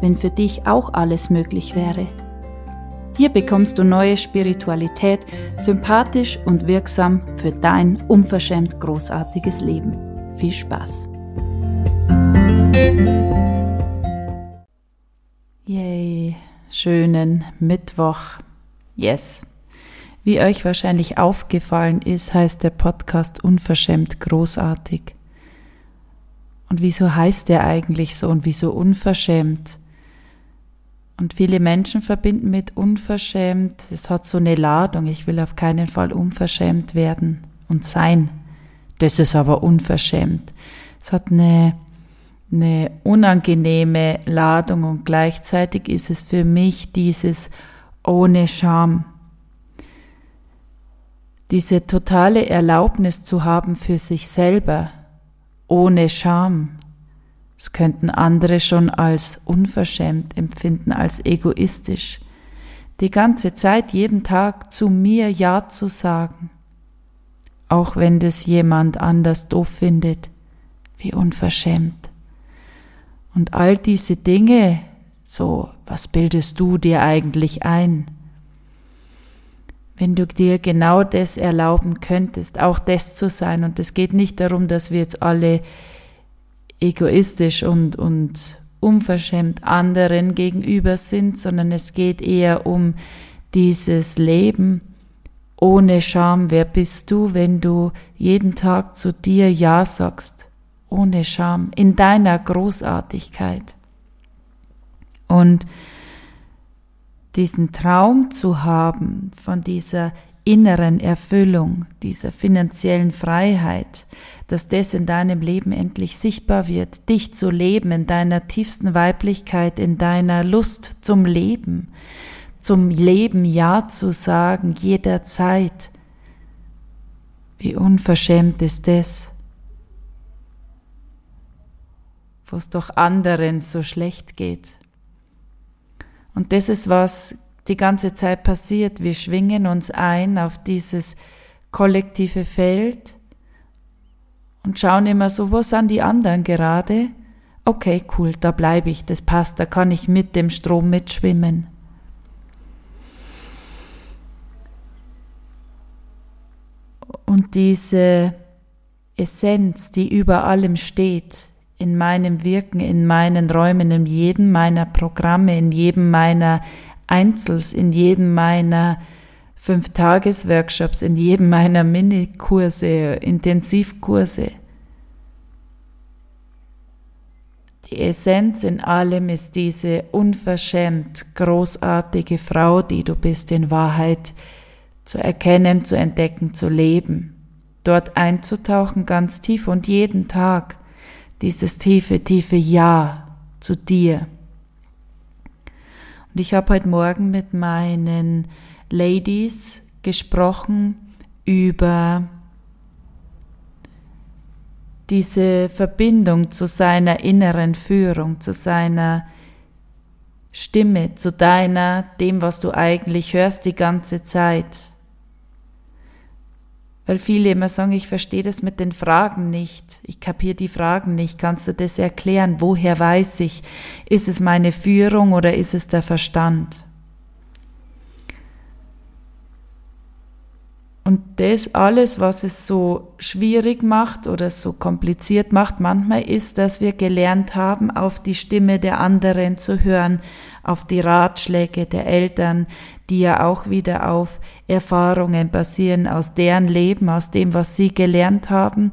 wenn für dich auch alles möglich wäre. Hier bekommst du neue Spiritualität, sympathisch und wirksam für dein unverschämt großartiges Leben. Viel Spaß! Yay, schönen Mittwoch. Yes. Wie euch wahrscheinlich aufgefallen ist, heißt der Podcast unverschämt großartig. Und wieso heißt der eigentlich so und wieso unverschämt? Und viele Menschen verbinden mit unverschämt, es hat so eine Ladung, ich will auf keinen Fall unverschämt werden und sein. Das ist aber unverschämt. Es hat eine, eine unangenehme Ladung und gleichzeitig ist es für mich dieses ohne Scham. Diese totale Erlaubnis zu haben für sich selber, ohne Scham. Das könnten andere schon als unverschämt empfinden, als egoistisch. Die ganze Zeit, jeden Tag zu mir Ja zu sagen, auch wenn das jemand anders doof findet, wie unverschämt. Und all diese Dinge, so, was bildest du dir eigentlich ein? Wenn du dir genau das erlauben könntest, auch das zu sein, und es geht nicht darum, dass wir jetzt alle egoistisch und, und unverschämt anderen gegenüber sind, sondern es geht eher um dieses Leben ohne Scham. Wer bist du, wenn du jeden Tag zu dir Ja sagst? Ohne Scham, in deiner Großartigkeit. Und diesen Traum zu haben von dieser inneren Erfüllung, dieser finanziellen Freiheit, dass das in deinem Leben endlich sichtbar wird, dich zu leben in deiner tiefsten Weiblichkeit, in deiner Lust zum Leben, zum Leben Ja zu sagen, jederzeit. Wie unverschämt ist das, wo es doch anderen so schlecht geht. Und das ist was die ganze Zeit passiert. Wir schwingen uns ein auf dieses kollektive Feld und schauen immer so, wo sind die anderen gerade? Okay, cool, da bleibe ich, das passt, da kann ich mit dem Strom mitschwimmen. Und diese Essenz, die über allem steht, in meinem Wirken, in meinen Räumen, in jedem meiner Programme, in jedem meiner Einzels, in jedem meiner Fünf-Tages-Workshops, in jedem meiner Minikurse, Intensivkurse. Die Essenz in allem ist diese unverschämt großartige Frau, die du bist, in Wahrheit zu erkennen, zu entdecken, zu leben. Dort einzutauchen ganz tief und jeden Tag dieses tiefe, tiefe Ja zu dir. Und ich habe heute Morgen mit meinen Ladies gesprochen über diese Verbindung zu seiner inneren Führung, zu seiner Stimme, zu deiner, dem, was du eigentlich hörst die ganze Zeit. Weil viele immer sagen, ich verstehe das mit den Fragen nicht, ich kapiere die Fragen nicht, kannst du das erklären? Woher weiß ich? Ist es meine Führung oder ist es der Verstand? Und das alles, was es so schwierig macht oder so kompliziert macht, manchmal ist, dass wir gelernt haben, auf die Stimme der anderen zu hören, auf die Ratschläge der Eltern, die ja auch wieder auf Erfahrungen basieren aus deren Leben, aus dem, was sie gelernt haben,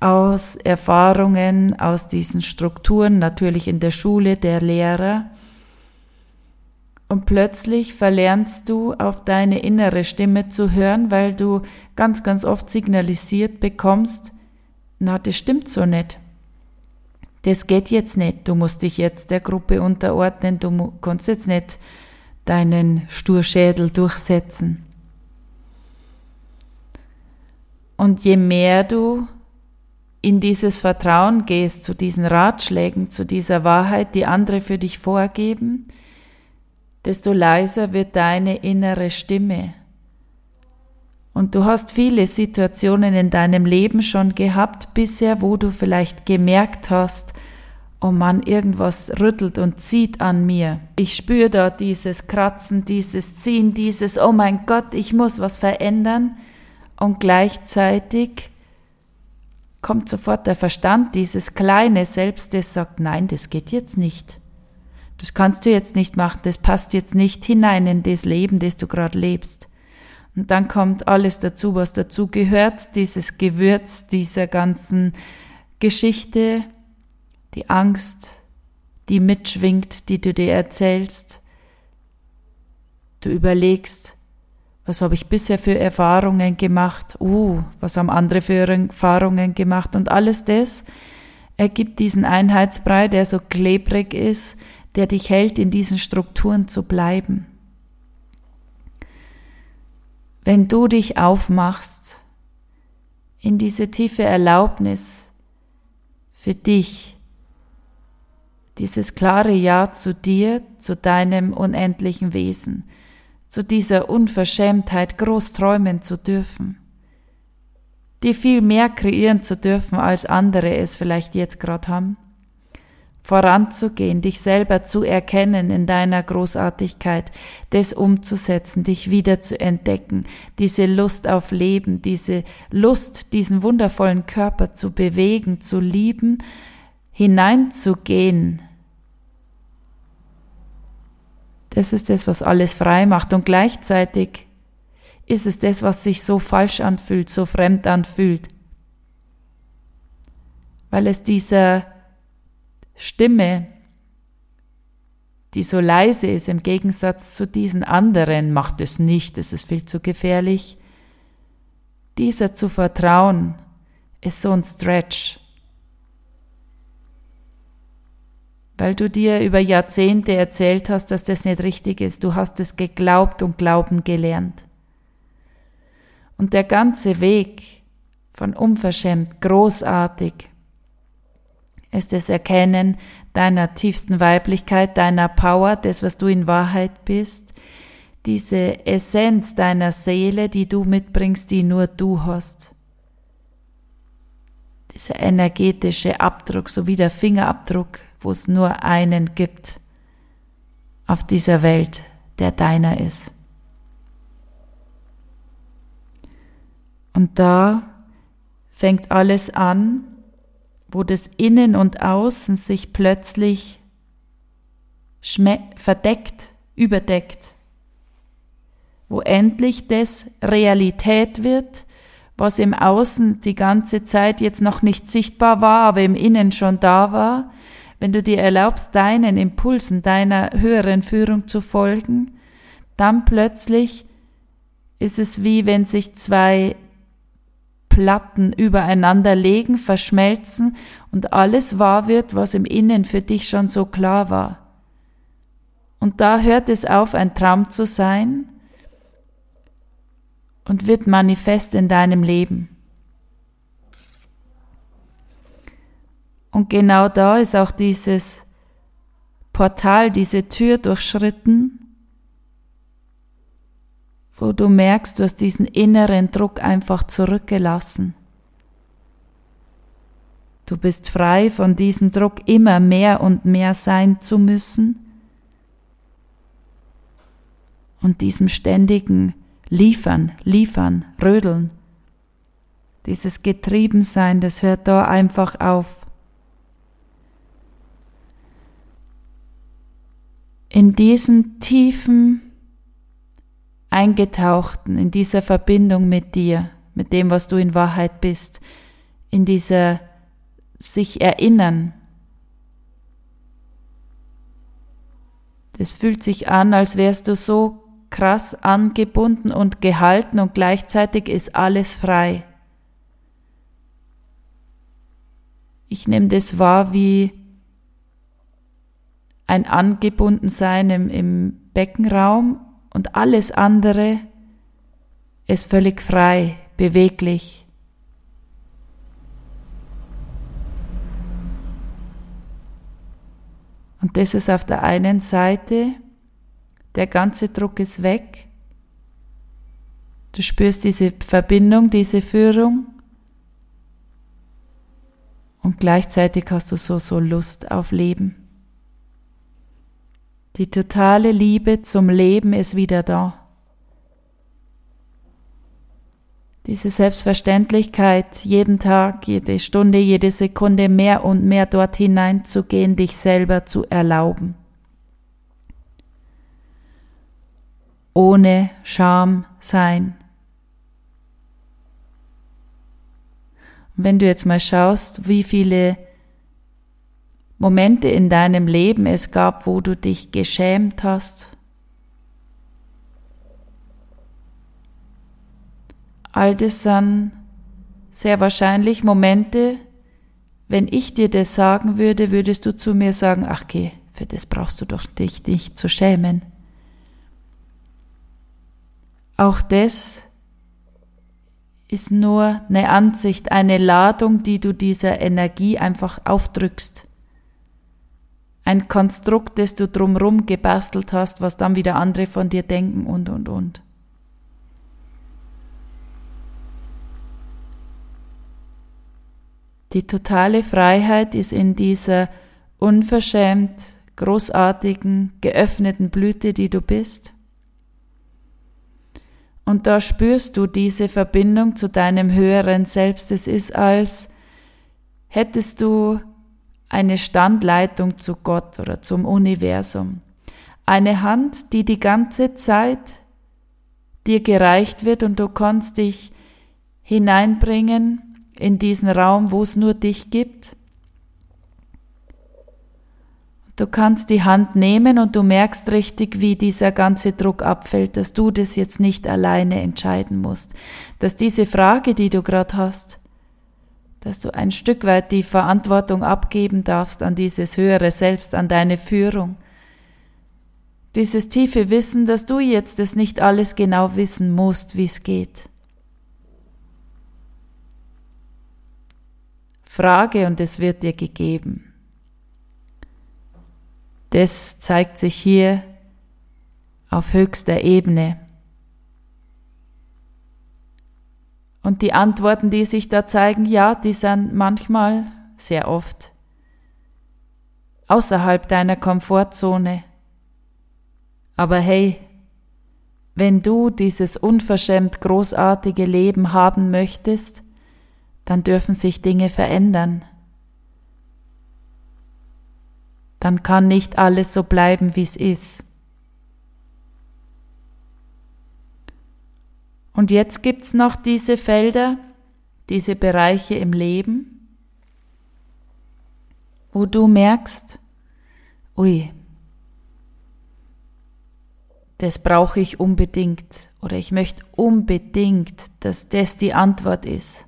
aus Erfahrungen, aus diesen Strukturen, natürlich in der Schule der Lehrer. Und plötzlich verlernst du auf deine innere Stimme zu hören, weil du ganz, ganz oft signalisiert bekommst, na, das stimmt so nicht. das geht jetzt nicht. Du musst dich jetzt der Gruppe unterordnen. Du kannst jetzt nicht deinen Sturschädel durchsetzen. Und je mehr du in dieses Vertrauen gehst, zu diesen Ratschlägen, zu dieser Wahrheit, die andere für dich vorgeben, desto leiser wird deine innere Stimme. Und du hast viele Situationen in deinem Leben schon gehabt bisher, wo du vielleicht gemerkt hast, oh Mann, irgendwas rüttelt und zieht an mir. Ich spüre da dieses Kratzen, dieses Ziehen, dieses, oh mein Gott, ich muss was verändern. Und gleichzeitig kommt sofort der Verstand, dieses kleine Selbst, das sagt, nein, das geht jetzt nicht. Das kannst du jetzt nicht machen, das passt jetzt nicht hinein in das Leben, das du gerade lebst. Und dann kommt alles dazu, was dazu gehört, dieses Gewürz dieser ganzen Geschichte, die Angst, die mitschwingt, die du dir erzählst. Du überlegst, was habe ich bisher für Erfahrungen gemacht? Uh, was haben andere für Erfahrungen gemacht? Und alles das ergibt diesen Einheitsbrei, der so klebrig ist, der dich hält, in diesen Strukturen zu bleiben. Wenn du dich aufmachst in diese tiefe Erlaubnis für dich, dieses klare Ja zu dir, zu deinem unendlichen Wesen, zu dieser Unverschämtheit groß träumen zu dürfen, dir viel mehr kreieren zu dürfen, als andere es vielleicht jetzt gerade haben, voranzugehen, dich selber zu erkennen in deiner Großartigkeit, das umzusetzen, dich wieder zu entdecken, diese Lust auf Leben, diese Lust, diesen wundervollen Körper zu bewegen, zu lieben, hineinzugehen das ist das, was alles frei macht. Und gleichzeitig ist es das, was sich so falsch anfühlt, so fremd anfühlt. Weil es dieser Stimme, die so leise ist im Gegensatz zu diesen anderen, macht es nicht, es ist viel zu gefährlich. Dieser zu vertrauen ist so ein Stretch. weil du dir über Jahrzehnte erzählt hast, dass das nicht richtig ist. Du hast es geglaubt und glauben gelernt. Und der ganze Weg von unverschämt, großartig, ist das Erkennen deiner tiefsten Weiblichkeit, deiner Power, das, was du in Wahrheit bist, diese Essenz deiner Seele, die du mitbringst, die nur du hast. Dieser energetische Abdruck, so wie der Fingerabdruck wo es nur einen gibt auf dieser Welt, der deiner ist. Und da fängt alles an, wo das Innen und Außen sich plötzlich verdeckt, überdeckt, wo endlich das Realität wird, was im Außen die ganze Zeit jetzt noch nicht sichtbar war, aber im Innen schon da war, wenn du dir erlaubst, deinen Impulsen, deiner höheren Führung zu folgen, dann plötzlich ist es wie wenn sich zwei Platten übereinander legen, verschmelzen und alles wahr wird, was im Innen für dich schon so klar war. Und da hört es auf, ein Traum zu sein und wird manifest in deinem Leben. Und genau da ist auch dieses Portal, diese Tür durchschritten, wo du merkst, du hast diesen inneren Druck einfach zurückgelassen. Du bist frei von diesem Druck, immer mehr und mehr sein zu müssen und diesem ständigen Liefern, Liefern, Rödeln. Dieses Getriebensein, das hört da einfach auf. in diesem tiefen eingetauchten, in dieser Verbindung mit dir, mit dem, was du in Wahrheit bist, in dieser sich erinnern. Das fühlt sich an, als wärst du so krass angebunden und gehalten und gleichzeitig ist alles frei. ich nehme das wahr wie ein Angebundensein im, im Beckenraum und alles andere ist völlig frei, beweglich. Und das ist auf der einen Seite, der ganze Druck ist weg. Du spürst diese Verbindung, diese Führung. Und gleichzeitig hast du so, so Lust auf Leben. Die totale Liebe zum Leben ist wieder da. Diese Selbstverständlichkeit, jeden Tag, jede Stunde, jede Sekunde mehr und mehr dort hineinzugehen, dich selber zu erlauben. Ohne Scham sein. Und wenn du jetzt mal schaust, wie viele Momente in deinem Leben es gab, wo du dich geschämt hast, All das sind sehr wahrscheinlich Momente, wenn ich dir das sagen würde, würdest du zu mir sagen, ach geh, für das brauchst du doch dich nicht zu schämen. Auch das ist nur eine Ansicht, eine Ladung, die du dieser Energie einfach aufdrückst. Ein Konstrukt, das du drumrum gebastelt hast, was dann wieder andere von dir denken und, und, und. Die totale Freiheit ist in dieser unverschämt großartigen, geöffneten Blüte, die du bist. Und da spürst du diese Verbindung zu deinem höheren Selbst. Es ist, als hättest du eine Standleitung zu Gott oder zum Universum. Eine Hand, die die ganze Zeit dir gereicht wird und du kannst dich hineinbringen in diesen Raum, wo es nur dich gibt. Du kannst die Hand nehmen und du merkst richtig, wie dieser ganze Druck abfällt, dass du das jetzt nicht alleine entscheiden musst, dass diese Frage, die du gerade hast, dass du ein Stück weit die Verantwortung abgeben darfst an dieses höhere Selbst, an deine Führung. Dieses tiefe Wissen, dass du jetzt es nicht alles genau wissen musst, wie es geht. Frage und es wird dir gegeben. Das zeigt sich hier auf höchster Ebene. Und die Antworten, die sich da zeigen, ja, die sind manchmal, sehr oft, außerhalb deiner Komfortzone. Aber hey, wenn du dieses unverschämt großartige Leben haben möchtest, dann dürfen sich Dinge verändern. Dann kann nicht alles so bleiben, wie es ist. Und jetzt gibt's noch diese Felder, diese Bereiche im Leben, wo du merkst, ui, das brauche ich unbedingt oder ich möchte unbedingt, dass das die Antwort ist.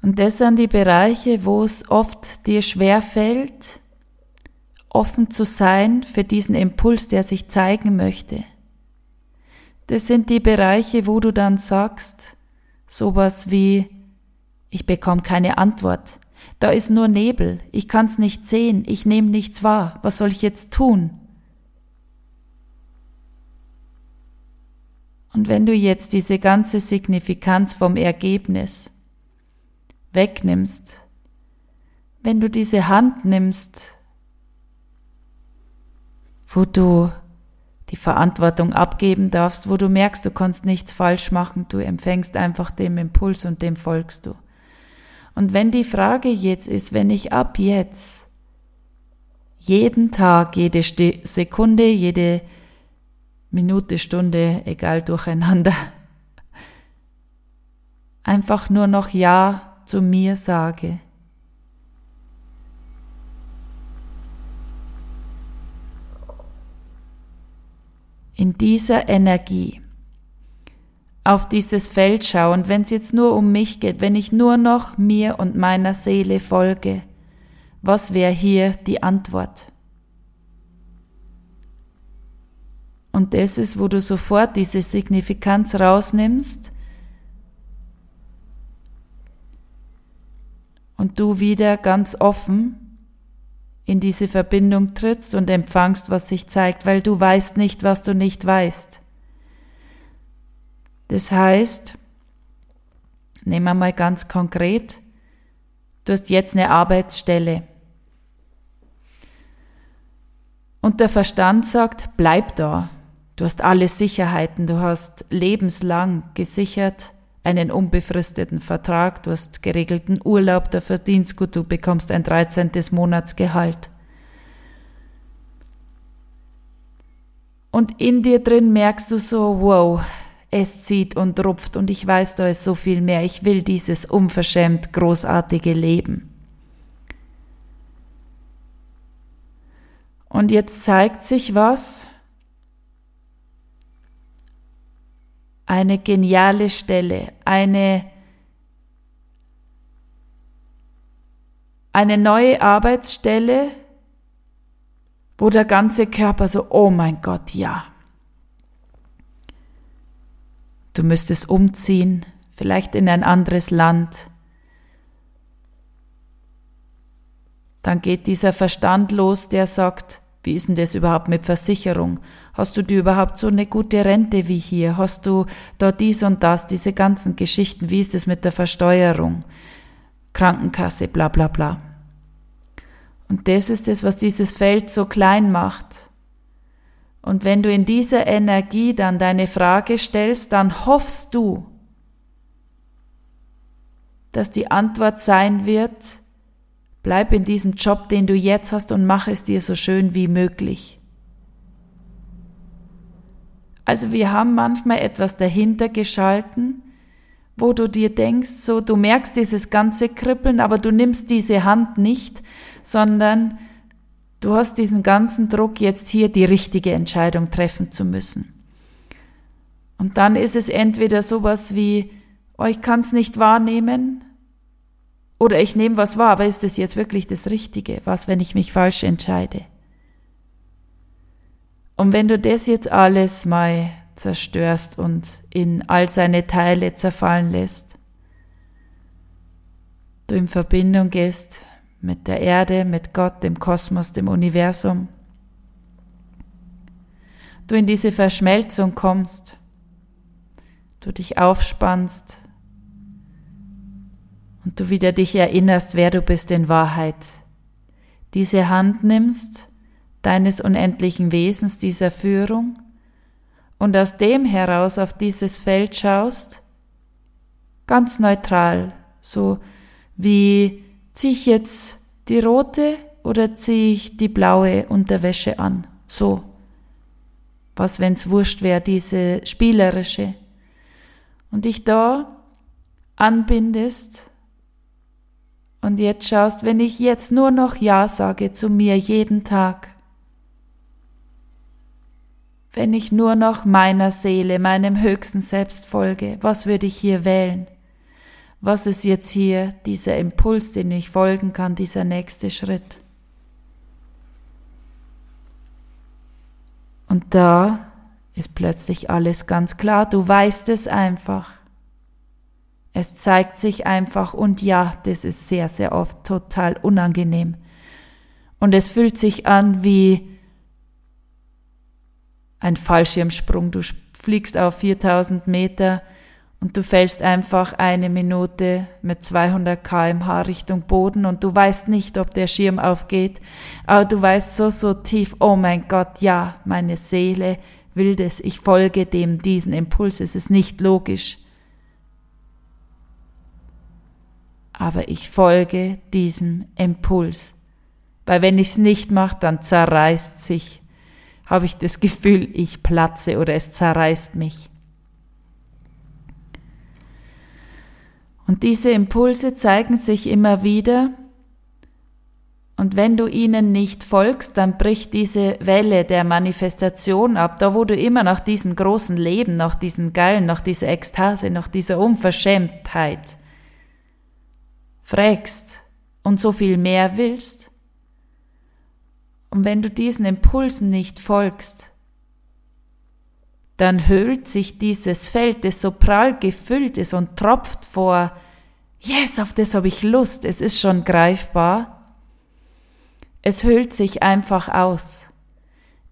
Und das sind die Bereiche, wo es oft dir schwer fällt, offen zu sein für diesen Impuls, der sich zeigen möchte. Das sind die Bereiche, wo du dann sagst, sowas wie, ich bekomme keine Antwort. Da ist nur Nebel, ich kann's nicht sehen, ich nehme nichts wahr, was soll ich jetzt tun? Und wenn du jetzt diese ganze Signifikanz vom Ergebnis wegnimmst, wenn du diese Hand nimmst, wo du die Verantwortung abgeben darfst, wo du merkst, du kannst nichts falsch machen, du empfängst einfach dem Impuls und dem folgst du. Und wenn die Frage jetzt ist, wenn ich ab jetzt jeden Tag, jede Sekunde, jede Minute, Stunde, egal durcheinander, einfach nur noch Ja zu mir sage. In dieser Energie, auf dieses Feld schaue und wenn es jetzt nur um mich geht, wenn ich nur noch mir und meiner Seele folge, was wäre hier die Antwort? Und das ist, wo du sofort diese Signifikanz rausnimmst und du wieder ganz offen in diese Verbindung trittst und empfangst, was sich zeigt, weil du weißt nicht, was du nicht weißt. Das heißt, nehmen wir mal ganz konkret, du hast jetzt eine Arbeitsstelle. Und der Verstand sagt, bleib da. Du hast alle Sicherheiten, du hast lebenslang gesichert einen unbefristeten Vertrag, du hast geregelten Urlaub, der verdienst gut, du bekommst ein 13. Monatsgehalt. Und in dir drin merkst du so, wow, es zieht und rupft und ich weiß, da ist so viel mehr. Ich will dieses unverschämt großartige Leben. Und jetzt zeigt sich was. Eine geniale Stelle, eine, eine neue Arbeitsstelle, wo der ganze Körper so, oh mein Gott, ja, Du müsstest umziehen, vielleicht in ein anderes Land. Dann geht dieser Verstand los, der sagt, wie ist denn das überhaupt mit Versicherung? Hast du dir überhaupt so eine gute Rente wie hier? Hast du da dies und das, diese ganzen Geschichten? Wie ist es mit der Versteuerung? Krankenkasse, bla bla bla. Und das ist es, was dieses Feld so klein macht. Und wenn du in dieser Energie dann deine Frage stellst, dann hoffst du, dass die Antwort sein wird, bleib in diesem Job, den du jetzt hast und mach es dir so schön wie möglich. Also wir haben manchmal etwas dahinter geschalten, wo du dir denkst, so du merkst dieses ganze Kribbeln, aber du nimmst diese Hand nicht, sondern Du hast diesen ganzen Druck, jetzt hier die richtige Entscheidung treffen zu müssen. Und dann ist es entweder sowas wie, oh, ich kann es nicht wahrnehmen, oder ich nehme was wahr, aber ist es jetzt wirklich das Richtige? Was, wenn ich mich falsch entscheide? Und wenn du das jetzt alles mal zerstörst und in all seine Teile zerfallen lässt, du in Verbindung gehst mit der Erde, mit Gott, dem Kosmos, dem Universum. Du in diese Verschmelzung kommst, du dich aufspannst und du wieder dich erinnerst, wer du bist in Wahrheit. Diese Hand nimmst, deines unendlichen Wesens, dieser Führung, und aus dem heraus auf dieses Feld schaust, ganz neutral, so wie Ziehe ich jetzt die rote oder ziehe ich die blaue Unterwäsche an? So. Was, wenn's wurscht wäre, diese spielerische. Und dich da anbindest und jetzt schaust, wenn ich jetzt nur noch Ja sage zu mir jeden Tag, wenn ich nur noch meiner Seele, meinem höchsten Selbst folge, was würde ich hier wählen? was ist jetzt hier dieser Impuls, den ich folgen kann, dieser nächste Schritt. Und da ist plötzlich alles ganz klar, du weißt es einfach. Es zeigt sich einfach und ja, das ist sehr, sehr oft total unangenehm. Und es fühlt sich an wie ein Fallschirmsprung. Du fliegst auf 4000 Meter und du fällst einfach eine Minute mit 200 kmh Richtung Boden und du weißt nicht, ob der Schirm aufgeht, aber du weißt so, so tief, oh mein Gott, ja, meine Seele will das, ich folge dem, diesen Impuls, es ist nicht logisch. Aber ich folge diesem Impuls, weil wenn ich es nicht mache, dann zerreißt sich, habe ich das Gefühl, ich platze oder es zerreißt mich. Und diese Impulse zeigen sich immer wieder. Und wenn du ihnen nicht folgst, dann bricht diese Welle der Manifestation ab, da wo du immer nach diesem großen Leben, nach diesem Geilen, nach dieser Ekstase, nach dieser Unverschämtheit fragst und so viel mehr willst. Und wenn du diesen Impulsen nicht folgst, dann höhlt sich dieses Feld, das so prall gefüllt ist und tropft vor, yes, auf das habe ich Lust, es ist schon greifbar, es hüllt sich einfach aus.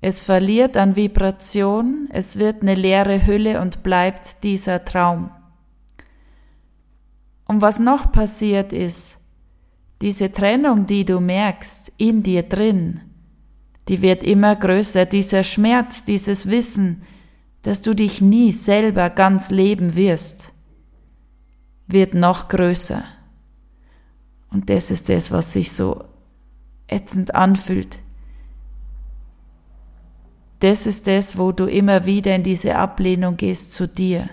Es verliert an Vibration, es wird eine leere Hülle und bleibt dieser Traum. Und was noch passiert ist, diese Trennung, die du merkst in dir drin, die wird immer größer, dieser Schmerz, dieses Wissen, dass du dich nie selber ganz leben wirst, wird noch größer. Und das ist das, was sich so ätzend anfühlt. Das ist das, wo du immer wieder in diese Ablehnung gehst zu dir.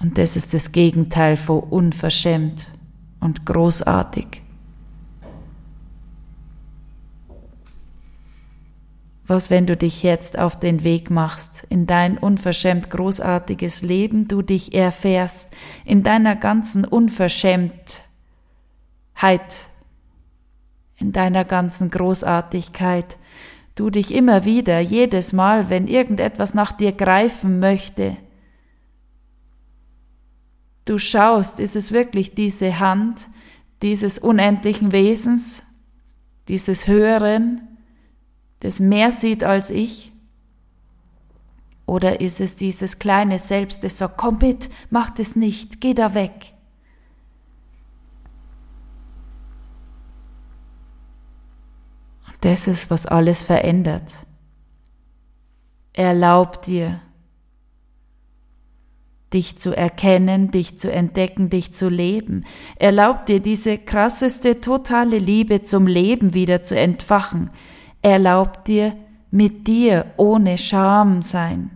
Und das ist das Gegenteil von unverschämt und großartig. Was, wenn du dich jetzt auf den Weg machst, in dein unverschämt großartiges Leben, du dich erfährst, in deiner ganzen Unverschämtheit, in deiner ganzen Großartigkeit, du dich immer wieder, jedes Mal, wenn irgendetwas nach dir greifen möchte, du schaust, ist es wirklich diese Hand dieses unendlichen Wesens, dieses Höheren, das mehr sieht als ich? Oder ist es dieses kleine Selbst, das sagt, komm mit, mach das nicht, geh da weg? Das ist, was alles verändert. Erlaub dir, dich zu erkennen, dich zu entdecken, dich zu leben. Erlaub dir diese krasseste, totale Liebe zum Leben wieder zu entfachen. Erlaub dir, mit dir ohne Scham sein.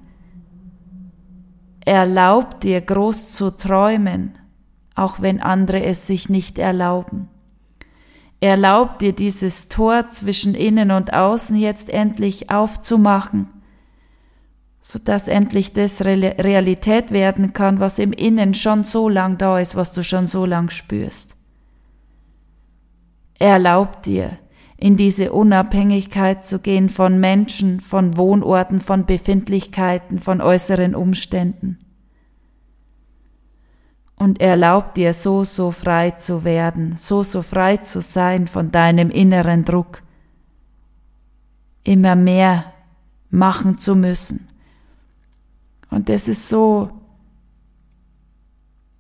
Erlaub dir, groß zu träumen, auch wenn andere es sich nicht erlauben. Erlaub dir dieses Tor zwischen innen und außen jetzt endlich aufzumachen, so dass endlich das Realität werden kann, was im Innen schon so lang da ist, was du schon so lang spürst. Erlaub dir, in diese Unabhängigkeit zu gehen von Menschen, von Wohnorten, von Befindlichkeiten, von äußeren Umständen und erlaub dir so, so frei zu werden, so, so frei zu sein von deinem inneren Druck, immer mehr machen zu müssen. Und das ist so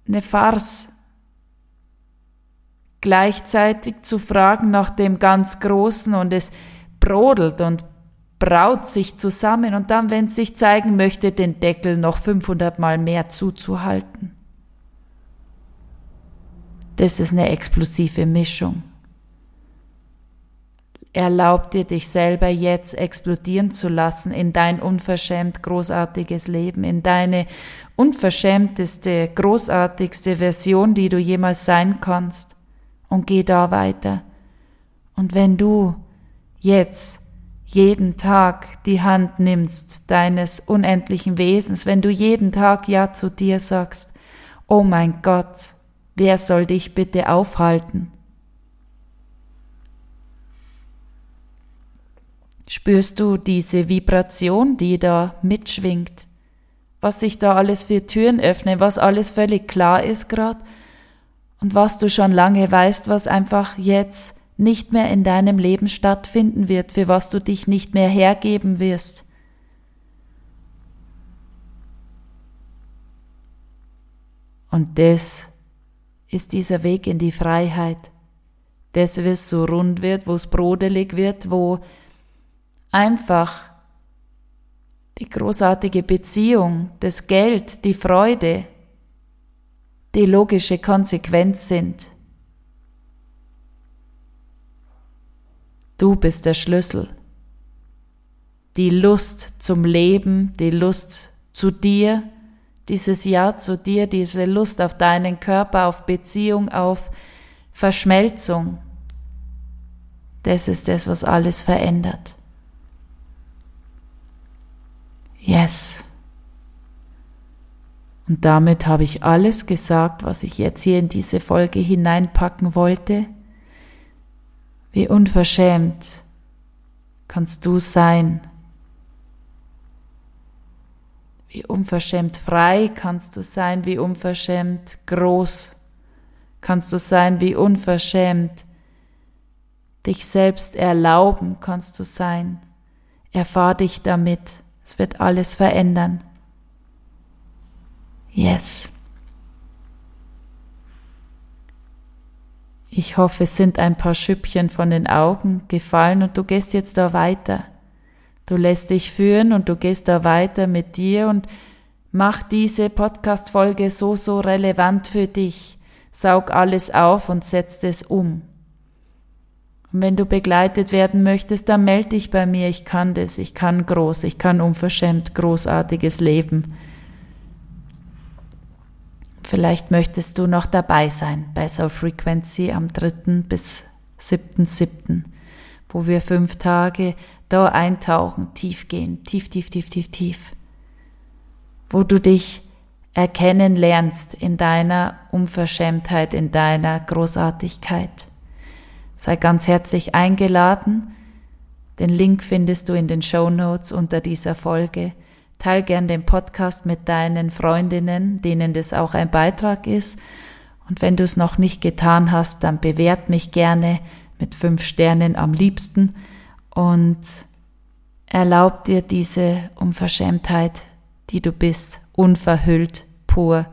eine Farce, gleichzeitig zu fragen nach dem ganz Großen und es brodelt und braut sich zusammen und dann, wenn es sich zeigen möchte, den Deckel noch 500 Mal mehr zuzuhalten. Das ist eine explosive Mischung. Erlaub dir, dich selber jetzt explodieren zu lassen in dein unverschämt großartiges Leben, in deine unverschämteste, großartigste Version, die du jemals sein kannst. Und geh da weiter. Und wenn du jetzt jeden Tag die Hand nimmst deines unendlichen Wesens, wenn du jeden Tag Ja zu dir sagst, oh mein Gott, Wer soll dich bitte aufhalten? Spürst du diese Vibration, die da mitschwingt? Was sich da alles für Türen öffnen, was alles völlig klar ist gerade und was du schon lange weißt, was einfach jetzt nicht mehr in deinem Leben stattfinden wird, für was du dich nicht mehr hergeben wirst. Und das ist dieser Weg in die Freiheit. Das, wo es so rund wird, wo es brodelig wird, wo einfach die großartige Beziehung, das Geld, die Freude, die logische Konsequenz sind. Du bist der Schlüssel. Die Lust zum Leben, die Lust zu dir, dieses Ja zu dir, diese Lust auf deinen Körper, auf Beziehung, auf Verschmelzung, das ist es, was alles verändert. Yes. Und damit habe ich alles gesagt, was ich jetzt hier in diese Folge hineinpacken wollte. Wie unverschämt kannst du sein. Wie unverschämt frei kannst du sein, wie unverschämt groß kannst du sein, wie unverschämt dich selbst erlauben kannst du sein. Erfahr dich damit, es wird alles verändern. Yes. Ich hoffe, es sind ein paar Schüppchen von den Augen gefallen und du gehst jetzt da weiter. Du lässt dich führen und du gehst da weiter mit dir und mach diese Podcast-Folge so, so relevant für dich. Saug alles auf und setz es um. Und wenn du begleitet werden möchtest, dann melde dich bei mir. Ich kann das. Ich kann groß. Ich kann unverschämt großartiges Leben. Vielleicht möchtest du noch dabei sein bei Soul Frequency am 3. bis 7.7., wo wir fünf Tage da eintauchen, tief gehen, tief, tief, tief, tief, tief, wo du dich erkennen lernst in deiner Unverschämtheit, in deiner Großartigkeit. Sei ganz herzlich eingeladen. Den Link findest du in den Show Notes unter dieser Folge. Teil gern den Podcast mit deinen Freundinnen, denen das auch ein Beitrag ist. Und wenn du es noch nicht getan hast, dann bewert mich gerne mit fünf Sternen am liebsten und erlaub dir diese Unverschämtheit, die du bist, unverhüllt, pur